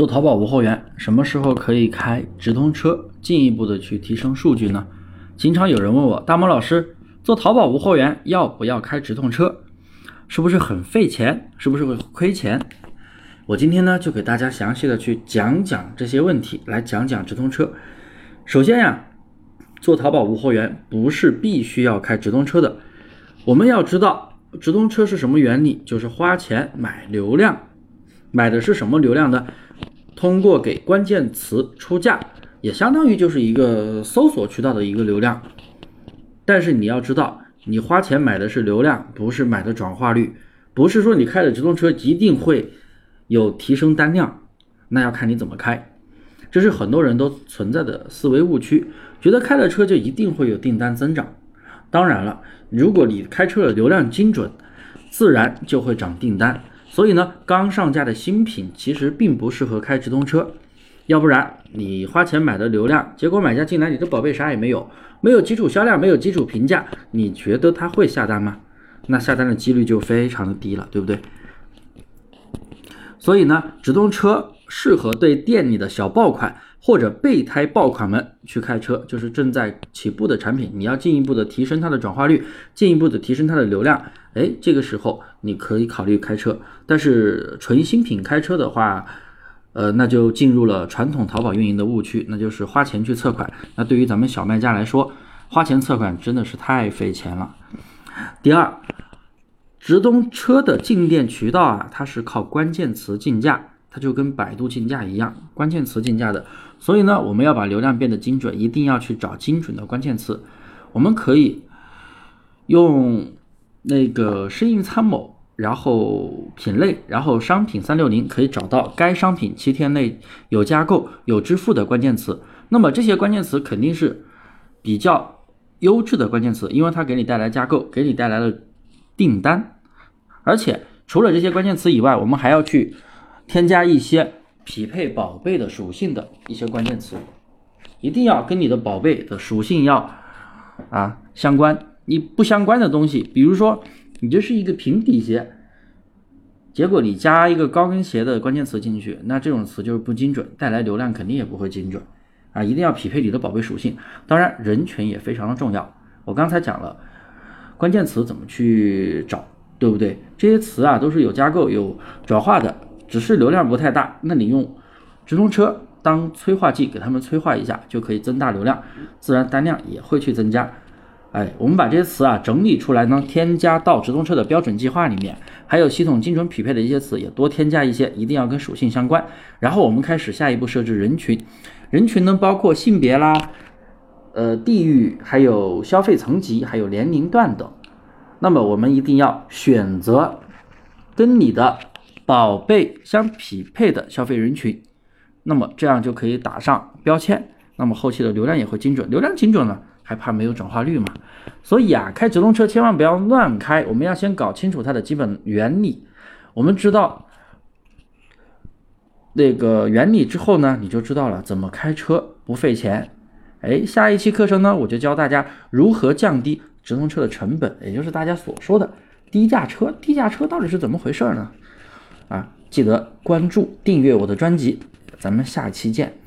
做淘宝无货源，什么时候可以开直通车，进一步的去提升数据呢？经常有人问我，大毛老师，做淘宝无货源要不要开直通车？是不是很费钱？是不是会亏钱？我今天呢，就给大家详细的去讲讲这些问题，来讲讲直通车。首先呀，做淘宝无货源不是必须要开直通车的。我们要知道直通车是什么原理，就是花钱买流量，买的是什么流量呢？通过给关键词出价，也相当于就是一个搜索渠道的一个流量。但是你要知道，你花钱买的是流量，不是买的转化率，不是说你开的直通车一定会有提升单量，那要看你怎么开。这是很多人都存在的思维误区，觉得开了车就一定会有订单增长。当然了，如果你开车的流量精准，自然就会涨订单。所以呢，刚上架的新品其实并不适合开直通车，要不然你花钱买的流量，结果买家进来你的宝贝啥也没有，没有基础销量，没有基础评价，你觉得他会下单吗？那下单的几率就非常的低了，对不对？所以呢，直通车适合对店里的小爆款或者备胎爆款们去开车，就是正在起步的产品，你要进一步的提升它的转化率，进一步的提升它的流量。哎，这个时候你可以考虑开车，但是纯新品开车的话，呃，那就进入了传统淘宝运营的误区，那就是花钱去测款。那对于咱们小卖家来说，花钱测款真的是太费钱了。第二，直通车的进店渠道啊，它是靠关键词竞价，它就跟百度竞价一样，关键词竞价的。所以呢，我们要把流量变得精准，一定要去找精准的关键词。我们可以用。那个生意参谋，然后品类，然后商品三六零可以找到该商品七天内有加购有支付的关键词。那么这些关键词肯定是比较优质的关键词，因为它给你带来加购，给你带来了订单。而且除了这些关键词以外，我们还要去添加一些匹配宝贝的属性的一些关键词，一定要跟你的宝贝的属性要啊相关。你不相关的东西，比如说你这是一个平底鞋，结果你加一个高跟鞋的关键词进去，那这种词就是不精准，带来流量肯定也不会精准啊！一定要匹配你的宝贝属性，当然人群也非常的重要。我刚才讲了关键词怎么去找，对不对？这些词啊都是有架构有转化的，只是流量不太大，那你用直通车当催化剂给他们催化一下，就可以增大流量，自然单量也会去增加。哎，我们把这些词啊整理出来呢，添加到直通车的标准计划里面，还有系统精准匹配的一些词也多添加一些，一定要跟属性相关。然后我们开始下一步设置人群，人群呢包括性别啦、呃地域，还有消费层级，还有年龄段等。那么我们一定要选择跟你的宝贝相匹配的消费人群，那么这样就可以打上标签，那么后期的流量也会精准，流量精准了。还怕没有转化率嘛？所以啊，开直通车千万不要乱开，我们要先搞清楚它的基本原理。我们知道那个原理之后呢，你就知道了怎么开车不费钱。哎，下一期课程呢，我就教大家如何降低直通车的成本，也就是大家所说的低价车。低价车到底是怎么回事呢？啊，记得关注订阅我的专辑，咱们下期见。